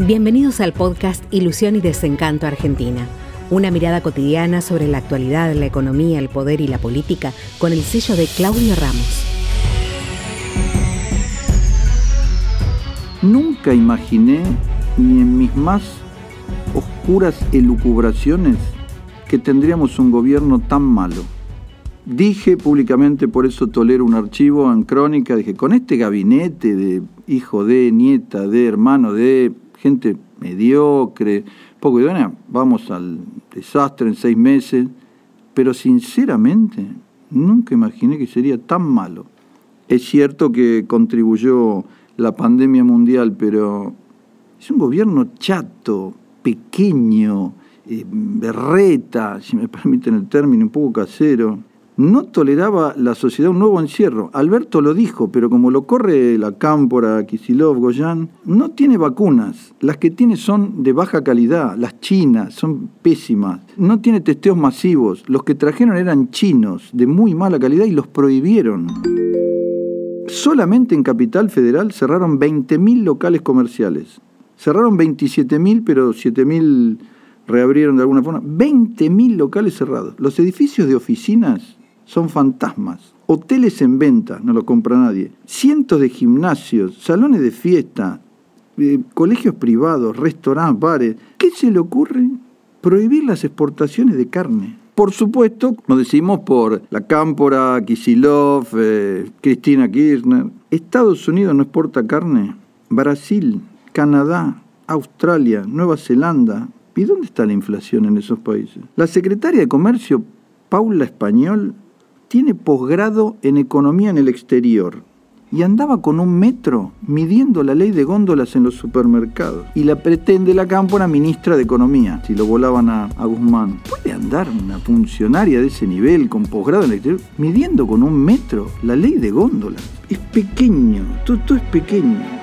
Bienvenidos al podcast Ilusión y Desencanto Argentina. Una mirada cotidiana sobre la actualidad, la economía, el poder y la política con el sello de Claudio Ramos. Nunca imaginé, ni en mis más oscuras elucubraciones, que tendríamos un gobierno tan malo. Dije públicamente, por eso tolero un archivo en crónica, dije, con este gabinete de hijo de, nieta de, hermano de, gente mediocre, poco idónea, vamos al desastre en seis meses, pero sinceramente nunca imaginé que sería tan malo. Es cierto que contribuyó la pandemia mundial, pero es un gobierno chato, pequeño, eh, berreta, si me permiten el término, un poco casero no toleraba la sociedad un nuevo encierro. Alberto lo dijo, pero como lo corre la Cámpora, Kisilov, Goyan, no tiene vacunas. Las que tiene son de baja calidad, las chinas son pésimas. No tiene testeos masivos. Los que trajeron eran chinos, de muy mala calidad, y los prohibieron. Solamente en Capital Federal cerraron 20.000 locales comerciales. Cerraron 27.000, pero 7.000 reabrieron de alguna forma. 20.000 locales cerrados. Los edificios de oficinas son fantasmas. Hoteles en venta, no lo compra nadie. Cientos de gimnasios, salones de fiesta, eh, colegios privados, restaurantes, bares. ¿Qué se le ocurre? Prohibir las exportaciones de carne. Por supuesto, lo decimos por la Cámpora, Kisilov, eh, Cristina Kirchner. Estados Unidos no exporta carne. Brasil, Canadá, Australia, Nueva Zelanda. ¿Y dónde está la inflación en esos países? La secretaria de Comercio, Paula Español, tiene posgrado en economía en el exterior y andaba con un metro midiendo la ley de góndolas en los supermercados. Y la pretende la Cámpora ministra de Economía, si lo volaban a, Guzmán. ¿Puede andar una funcionaria de ese nivel con posgrado en el exterior midiendo con un metro la ley de góndolas? Es pequeño, todo es pequeño.